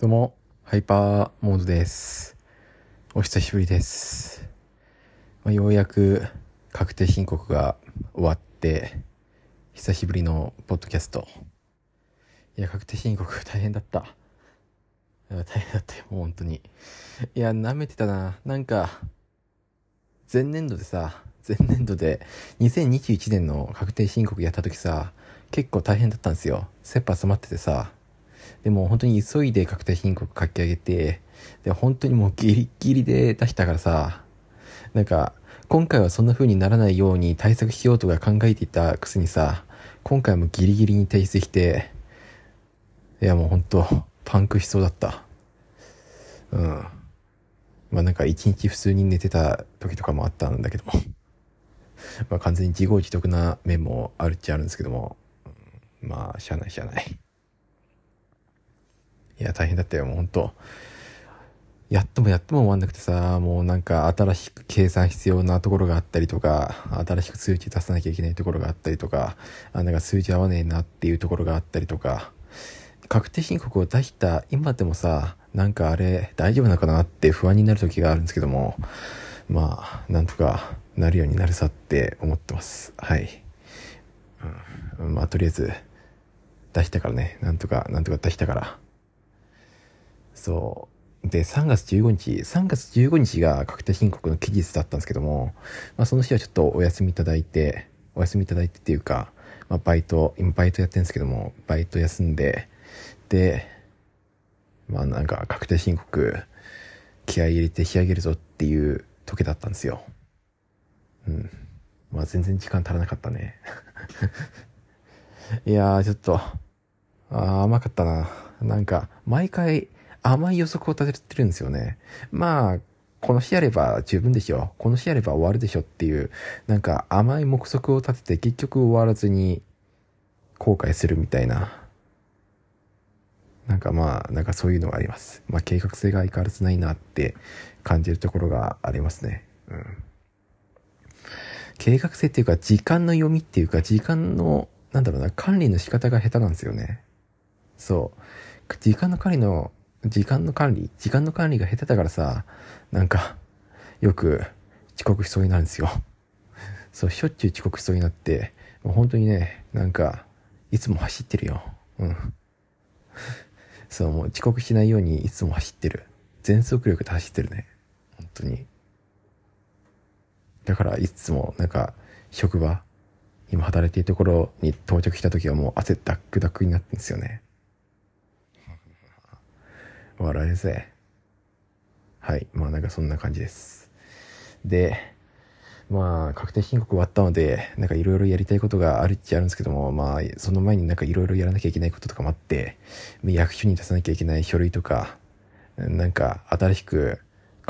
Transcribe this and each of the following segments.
どうも、ハイパーモードです。お久しぶりです。まあ、ようやく確定申告が終わって、久しぶりのポッドキャスト。いや、確定申告大変だった。大変だったよ、もう本当に。いや、舐めてたな。なんか、前年度でさ、前年度で2021年の確定申告やった時さ、結構大変だったんですよ。切羽詰まっててさ、でも本当に急いで確定申告書き上げて、で、本当にもうギリギリで出したからさ、なんか、今回はそんな風にならないように対策しようとか考えていたくせにさ、今回もギリギリに提出して、いやもう本当パンクしそうだった。うん。まあなんか一日普通に寝てた時とかもあったんだけども。まあ完全に自業自得な面もあるっちゃあるんですけども、まあしゃあないしゃあない。いや、大変だったよ、もうほんと。やってもやっても終わんなくてさ、もうなんか新しく計算必要なところがあったりとか、新しく数値出さなきゃいけないところがあったりとか、あ、なんか数字合わねえなっていうところがあったりとか、確定申告を出した今でもさ、なんかあれ大丈夫なのかなって不安になる時があるんですけども、まあ、なんとかなるようになるさって思ってます。はい。うん、まあ、とりあえず、出したからね、なんとか、なんとか出したから。そう。で、3月15日、3月15日が確定申告の期日だったんですけども、まあその日はちょっとお休みいただいて、お休みいただいてっていうか、まあバイト、今バイトやってるんですけども、バイト休んで、で、まあなんか確定申告、気合入れて仕上げるぞっていう時だったんですよ。うん。まあ全然時間足らなかったね。いやー、ちょっと、あー甘かったな。なんか、毎回甘い予測を立ててるんですよね。まあ、この日やれば十分でしょ。この日やれば終わるでしょっていう、なんか甘い目測を立てて結局終わらずに後悔するみたいな。なんかまあ、なんかそういうのがあります。まあ計画性が相変わらずないなって感じるところがありますね。うん。計画性っていうか時間の読みっていうか時間の、なんだろうな、管理の仕方が下手なんですよね。そう。時間の管理の、時間の管理時間の管理が下手だからさ、なんか、よく遅刻しそうになるんですよ。そう、しょっちゅう遅刻しそうになって、もう本当にね、なんか、いつも走ってるよ。うん。そう、もう遅刻しないようにいつも走ってる。全速力で走ってるね。本当に。だからいつもなんか職場今働いているところに到着した時はもう汗ダックダックになってるんですよね笑えるぜ。はい。まあなんかそんな感じです。でまあ確定申告終わったのでなんかいろいろやりたいことがあるっちゃあるんですけどもまあその前になんかいろいろやらなきゃいけないこととかもあって役所に出さなきゃいけない書類とかなんか新しく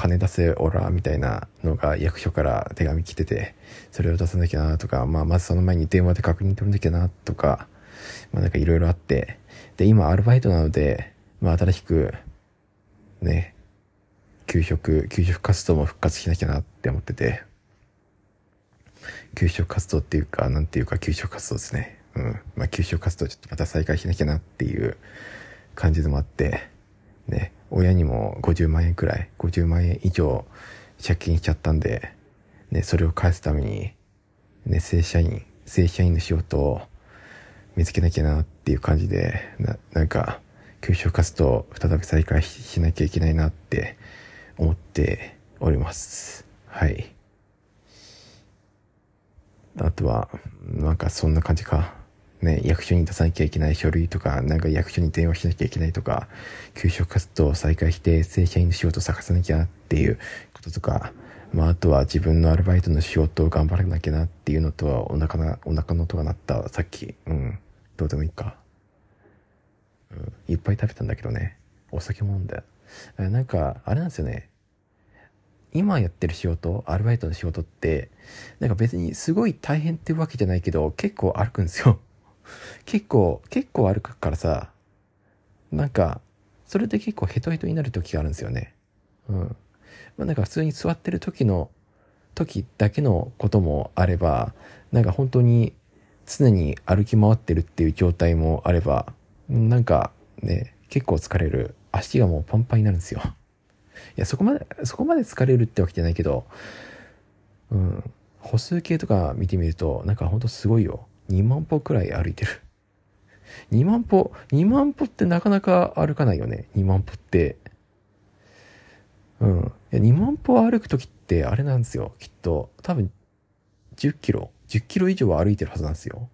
金出せオラみたいなのが役所から手紙来てて、それを出さなきゃなとか、まあまずその前に電話で確認取らなきゃなとか、まあなんかいろいろあって、で、今アルバイトなので、まあ新しく、ね、給食、給食活動も復活しなきゃなって思ってて、給食活動っていうか、なんていうか給食活動ですね。うん。まあ給食活動ちょっとまた再開しなきゃなっていう感じでもあって、ね、親にも50万円くらい、50万円以上借金しちゃったんで、ね、それを返すために、ね、正社員、正社員の仕事を見つけなきゃなっていう感じで、な、なんか、給食活動を再び再開ししなきゃいけないなって思っております。はい。あとは、なんかそんな感じか。ね、役所に出さなきゃいけない書類とか、なんか役所に電話しなきゃいけないとか、給食活動を再開して正社員の仕事を探さなきゃっていうこととか、まああとは自分のアルバイトの仕事を頑張らなきゃなっていうのとはお腹な、お腹の音が鳴ったさっき、うん、どうでもいいか。うん、いっぱい食べたんだけどね。お酒も飲んだ。あなんか、あれなんですよね。今やってる仕事、アルバイトの仕事って、なんか別にすごい大変ってわけじゃないけど、結構歩くんですよ。結構、結構歩くからさ、なんか、それで結構ヘトヘトになる時があるんですよね。うん。まあなんか普通に座ってる時の、時だけのこともあれば、なんか本当に常に歩き回ってるっていう状態もあれば、なんかね、結構疲れる足がもうパンパンになるんですよ。いや、そこまで、そこまで疲れるってわけじゃないけど、うん。歩数計とか見てみると、なんかほんとすごいよ。2万歩くらい歩いてる。2万歩、2万歩ってなかなか歩かないよね。2万歩って。うん。いや2万歩歩くときってあれなんですよ。きっと。多分、10キロ、10キロ以上は歩いてるはずなんですよ。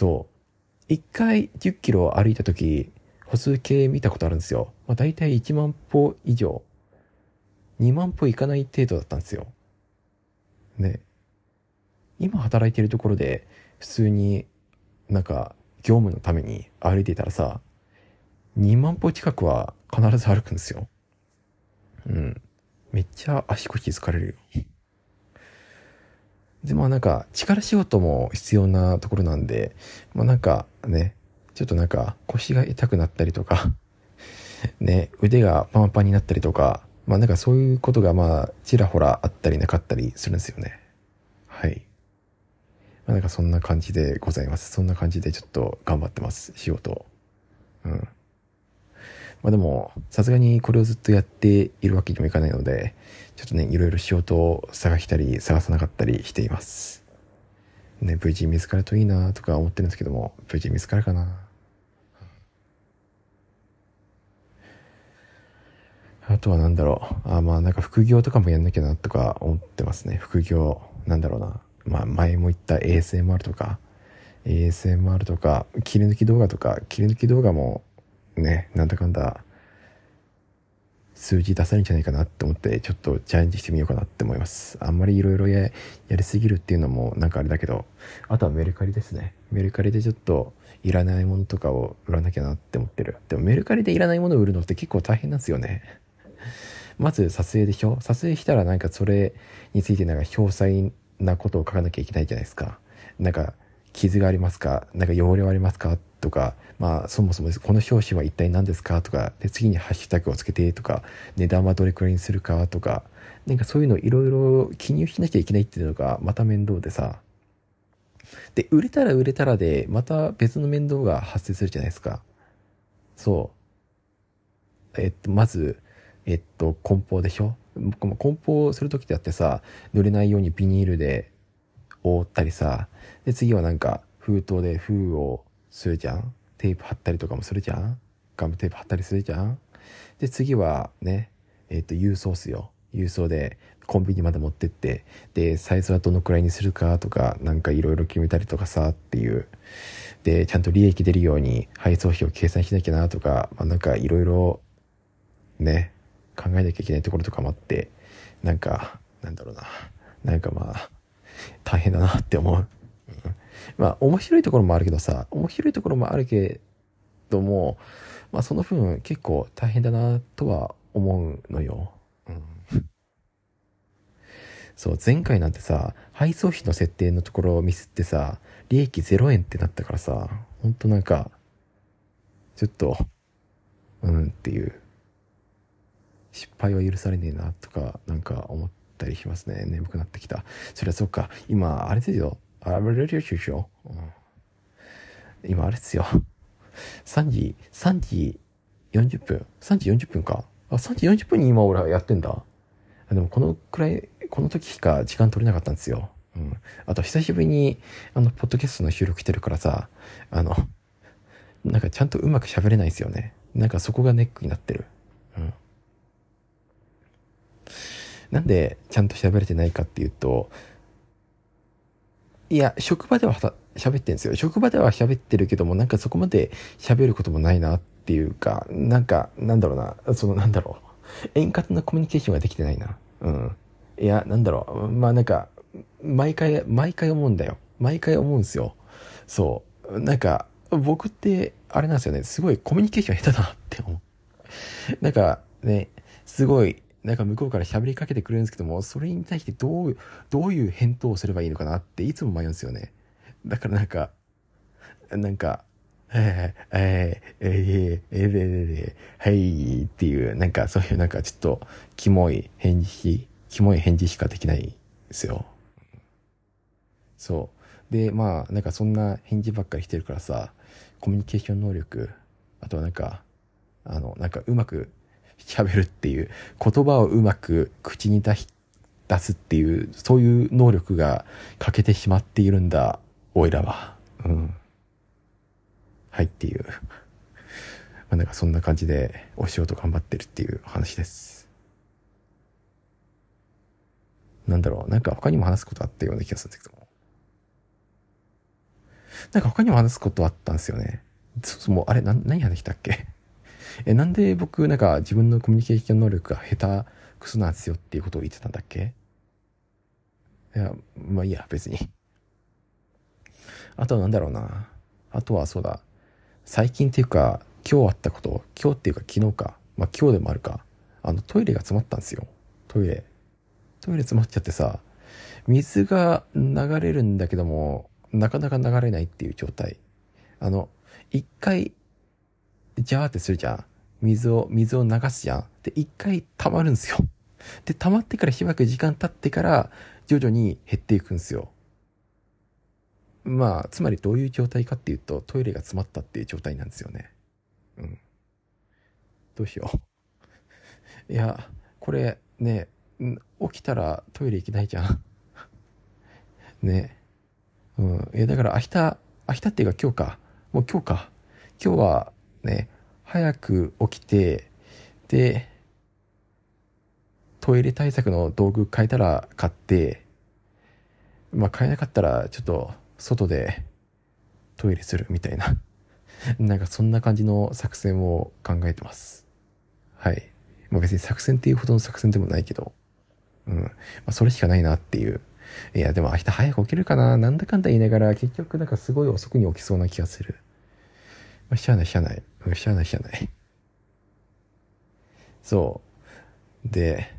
そう。一回10キロ歩いたとき、歩数計見たことあるんですよ。まあ、大体1万歩以上。2万歩いかない程度だったんですよ。ね。今働いてるところで、普通になんか業務のために歩いていたらさ、2万歩近くは必ず歩くんですよ。うん。めっちゃ足腰疲れるよ。で、まあなんか力仕事も必要なところなんで、まあなんかね、ちょっとなんか腰が痛くなったりとか、ね、腕がパンパンになったりとか、まあなんかそういうことがまあちらほらあったりなかったりするんですよね。はい。まあなんかそんな感じでございます。そんな感じでちょっと頑張ってます、仕事。うん。まあでも、さすがにこれをずっとやっているわけにもいかないので、ちょっとね、いろいろ仕事を探したり、探さなかったりしています。ね、無事見つかるといいなとか思ってるんですけども、無事見つかるかなあとは何だろう。あまあなんか副業とかもやんなきゃなとか思ってますね。副業、なんだろうな。まあ前も言った ASMR とか、ASMR とか、切り抜き動画とか、切り抜き動画もね、なんだかんだ数字出せるんじゃないかなって思ってちょっとチャレンジしてみようかなって思います。あんまりいろいろやりすぎるっていうのもなんかあれだけど、あとはメルカリですね。メルカリでちょっといらないものとかを売らなきゃなって思ってる。でもメルカリでいらないものを売るのって結構大変なんですよね。まず撮影でしょ？撮影したらなんかそれについてなんか詳細なことを書かなきゃいけないじゃないですか。なんか傷がありますか？なんか汚れはありますか？とか、まあ、そもそもこの表紙は一体何ですか？とか、で、次にハッシュタグをつけてとか、値段はどれくらいにするか？とか、なんかそういうのいろいろ記入しなきゃいけないっていうのがまた面倒でさ。で、売れたら売れたらで、また別の面倒が発生するじゃないですか。そう。えっと、まず、えっと、梱包でしょ？梱包する時だってさ、濡れないようにビニールで覆ったりさ、で、次はなんか封筒で封をするじゃん？テープ貼ったりとかもするじゃん？ガムテープ貼ったりするじゃん？で、次はね、えっ、ー、と、郵送っすよ。郵送でコンビニまで持ってって、で、サイズはどのくらいにするかとか、なんかいろいろ決めたりとかさっていう。で、ちゃんと利益出るように配送費を計算しなきゃなとか、まあなんかいろいろね、考えなきゃいけないところとかもあって、なんか、なんだろうな。なんかまあ、大変だなって思う。まあ、面白いところもあるけどさ、面白いところもあるけども、まあ、その分結構大変だなとは思うのよ。うん。そう、前回なんてさ、配送費の設定のところをミスってさ、利益0円ってなったからさ、ほんとなんか、ちょっと、うんっていう、失敗は許されねえなとか、なんか思ったりしますね。眠くなってきた。それはそっか、今、あれですよ。あれれでしょ、うん、今あれですよ。3時、3時40分 ?3 時40分か。あ、3時40分に今俺はやってんだ。あでもこのくらい、この時しか時間取れなかったんですよ。うん。あと久しぶりに、あの、ポッドキャストの収録してるからさ、あの、なんかちゃんとうまく喋れないですよね。なんかそこがネックになってる。うん。なんでちゃんと喋れてないかっていうと、いや、職場では喋ってんですよ。職場では喋ってるけども、なんかそこまで喋ることもないなっていうか、なんか、なんだろうな、そのなんだろう。円滑なコミュニケーションができてないな。うん。いや、なんだろう。まあなんか、毎回、毎回思うんだよ。毎回思うんですよ。そう。なんか、僕って、あれなんですよね。すごいコミュニケーション下手だなって思う。なんかね、すごい、なんか向こうから喋りかけてくれるんですけども、それに対してどう、どういう返答をすればいいのかなっていつも迷うんですよね。だからなんか、なんか、えー、えー、えー、えー、えー、はいっていう、なんかそういうなんかちょっと、キモい返事、キモい返事しかできないですよ。そう。で、まあ、なんかそんな返事ばっかりしてるからさ、コミュニケーション能力あとはなんか、あの、なんかうまく喋るっていう、言葉をうまく口に出し出すっていう、そういう能力が欠けてしまっているんだ、おいらは。うん。はいっていう。まあなんかそんな感じでお仕事頑張ってるっていう話です。なんだろう、なんか他にも話すことあったような気がするんですけども。なんか他にも話すことあったんですよね。そもう、あれ、な、何話したっけ？え、なんで僕、なんか自分のコミュニケーション能力が下手くそなんですよっていうことを言ってたんだっけ？いや、まあいいや、別に。あとはなんだろうな。あとはそうだ。最近っていうか、今日あったこと、今日っていうか昨日か。まあ今日でもあるか。あの、トイレが詰まったんですよ。トイレ。トイレ詰まっちゃってさ、水が流れるんだけども、なかなか流れないっていう状態。あの、一回、ジャーってするじゃん。水を、水を流すじゃん。で、一回溜まるんですよ。で、溜まってからしばらく時間経ってから、徐々に減っていくんですよ。まあ、つまりどういう状態かっていうと、トイレが詰まったっていう状態なんですよね。うん。どうしよう。いや、これ、ね、起きたらトイレ行けないじゃん。ね。うん。いや、だから明日、明日っていうか今日か。もう今日か。今日はね、早く起きて、で、トイレ対策の道具変えたら買って、まあ変えなかったらちょっと外でトイレするみたいな。なんかそんな感じの作戦を考えてます。はい。まあ別に作戦っていうほどの作戦でもないけど、うん。まあそれしかないなっていう。いや、でも明日早く起きるかななんだかんだ言いながら結局なんかすごい遅くに起きそうな気がする。まあ、しゃあないしゃあない。しゃあないしゃあない。そう。で、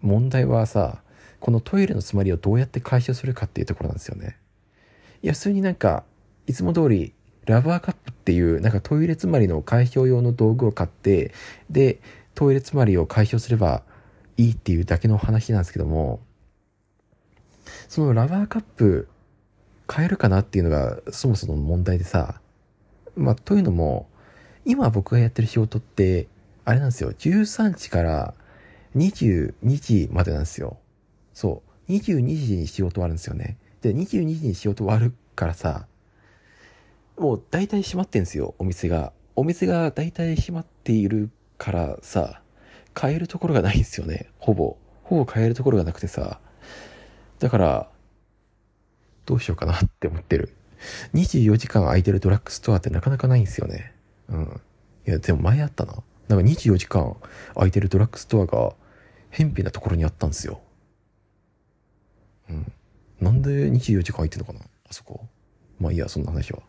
問題はさ、このトイレの詰まりをどうやって解消するかっていうところなんですよね。いや、普通になんか、いつも通り、ラバーカップっていう、なんかトイレ詰まりの解消用の道具を買って、で、トイレ詰まりを解消すればいいっていうだけの話なんですけども、そのラバーカップ変えるかなっていうのがそもそもの問題でさ、まあ、というのも、今僕がやってる仕事って、あれなんですよ、13時から22時までなんですよ。そう。22時に仕事終わるんですよね。で、22時に仕事終わるからさ、もう大体閉まってんすよ、お店が。お店が大体閉まっているからさ、買えるところがないんですよね、ほぼ。ほぼ買えるところがなくてさ。だから、どうしようかなって思ってる。24時間空いてるドラッグストアってなかなかないんですよね。うん。いや、でも前あったな。なんか24時間空いてるドラッグストアが、偏僻なところにあったんですよ。うん。なんで24時間空いてんのかな？あそこ。まあいいや、そんな話は。っ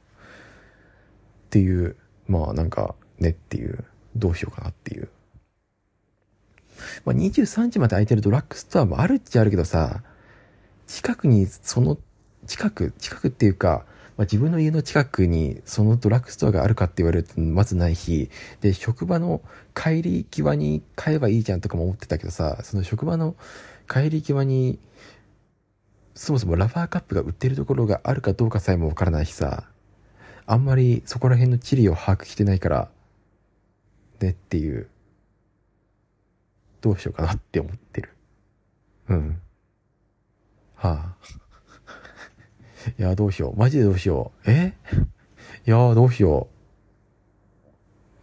ていう、まあなんか、ねっていう、どうしようかなっていう。まあ23時まで空いてるドラッグストアもあるっちゃあるけどさ、近くにその、近く、近くっていうか、まあ、自分の家の近くにそのドラッグストアがあるかって言われるとまずないし、で、職場の帰り際に買えばいいじゃんとかも思ってたけどさ、その職場の帰り際に、そもそもラバーカップが売ってるところがあるかどうかさえもわからないしさ、あんまりそこら辺の地理を把握してないから、ねっていう、どうしようかなって思ってる。うん。はあ。いや、どうしよう。マジでどうしよう。え？いやどうしよ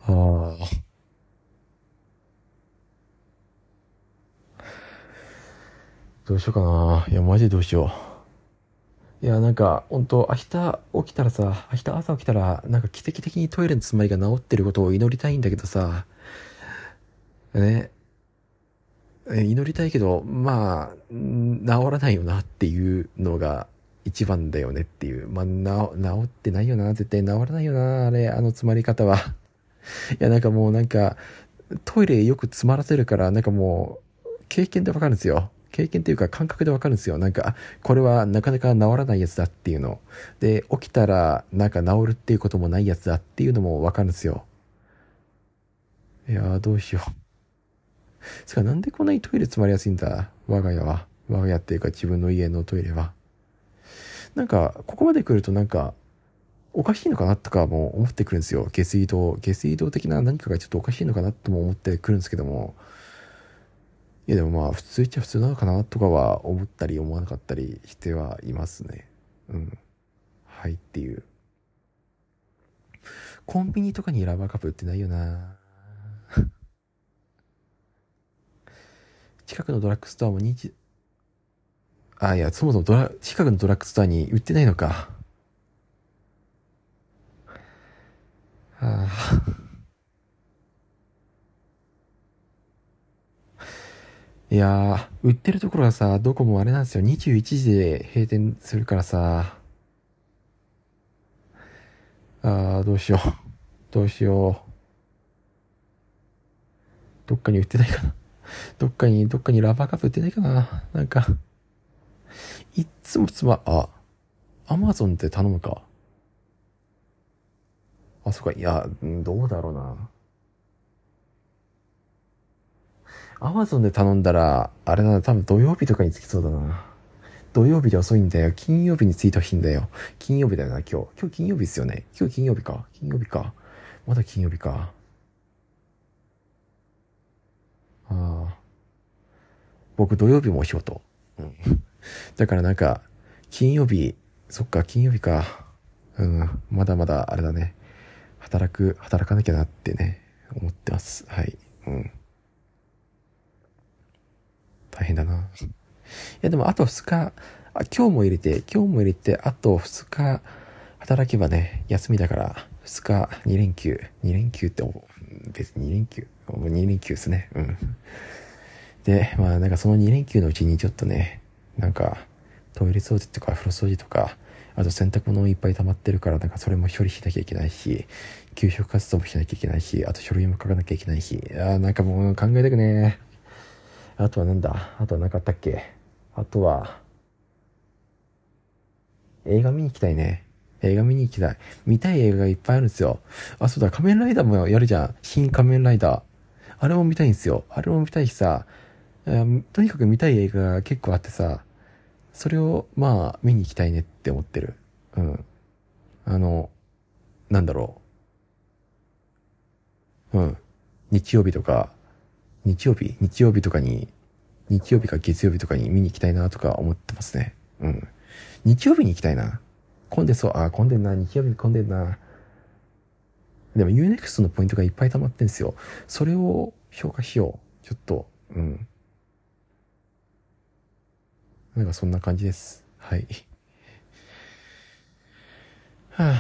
う。ああ。どうしようかな。いや、マジでどうしよう。いや、なんか、ほんと、明日起きたらさ、明日朝起きたら、なんか奇跡的にトイレの詰まりが治ってることを祈りたいんだけどさ、ね。祈りたいけど、まあ、治らないよなっていうのが一番だよねっていう。まあ、な、治ってないよな。絶対治らないよな。あれ、あの詰まり方は。いや、なんかもうなんか、トイレよく詰まらせるから、なんかもう、経験でわかるんですよ。経験っていうか感覚でわかるんですよ。なんか、これはなかなか治らないやつだっていうの。で、起きたらなんか治るっていうこともないやつだっていうのもわかるんですよ。いやー、どうしよう。つか、なんでこんなにトイレ詰まりやすいんだ？我が家は。我が家っていうか自分の家のトイレは。なんか、ここまで来るとなんか、おかしいのかなとかも思ってくるんですよ。下水道、下水道的な何かがちょっとおかしいのかなとも思ってくるんですけども、いやでもまあ普通っちゃ普通なのかなとかは思ったり思わなかったりしてはいますね。うん。はいっていう。コンビニとかにラバーカップ売ってないよな 近くのドラッグストアも日、あ、いや、そもそもドラ、近くのドラッグストアに売ってないのか。はあ、いやー、売ってるところがさ、どこもあれなんですよ。21時で閉店するからさ。あー、どうしよう。どうしよう。どっかに売ってないかな。どっかに、どっかにラバーカップ売ってないかな。なんか、いっつもつま、あ、アマゾンって頼むか。あ、そっか、いや、どうだろうな。アマゾンで頼んだら、あれだな、多分土曜日とかに着きそうだな。土曜日で遅いんだよ。金曜日に着いてほしいんだよ。金曜日だよな、今日。今日金曜日ですよね。今日金曜日か。金曜日か。まだ金曜日か。ああ。僕土曜日もお仕事。うん。だからなんか、金曜日、そっか、金曜日か。うん。まだまだあれだね。働く、働かなきゃなってね、思ってます。はい。うん。大変だな。いや、でもあと2日、あ今日も入れて、今日も入れて、あと2日働けばね、休みだから、2日、2連休、2連休って、別に2連休、2連休ですね。うん。で、まあなんかその2連休のうちにちょっとね、なんか、トイレ掃除とか風呂掃除とか、あと洗濯物いっぱい溜まってるから、なんかそれも処理しなきゃいけないし、給食活動もしなきゃいけないし、あと書類も書かなきゃいけないし、ああ、なんかもう考えたくねあとはなんだ？あとはなかったっけ？あとは、映画見に行きたいね。映画見に行きたい。見たい映画がいっぱいあるんですよ。あ、そうだ、仮面ライダーもやるじゃん。新仮面ライダー。あれも見たいんですよ。あれも見たいしさ、とにかく見たい映画が結構あってさ、それを、まあ、見に行きたいねって思ってる。うん。あの、なんだろう。うん。日曜日とか、日曜日？日曜日とかに、日曜日か月曜日とかに見に行きたいなとか思ってますね。うん。日曜日に行きたいな。混んでそう。あ、混んでんな。日曜日に混んでんな。でも Unext のポイントがいっぱい溜まってんすよ。それを評価しよう。ちょっと、うん。なんかそんな感じです。はい。は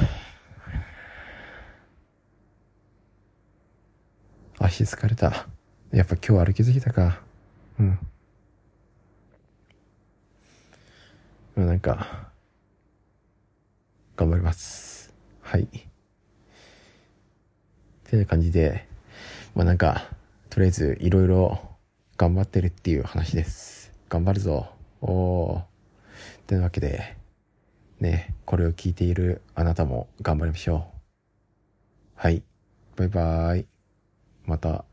あ、足疲れた。やっぱ今日歩きすぎたか。うん。まあなんか、頑張ります。はい。ってな感じで、まあなんか、とりあえずいろいろ頑張ってるっていう話です。頑張るぞ。おー。というわけで、ね、これを聞いているあなたも頑張りましょう。はい。バイバーイ。また。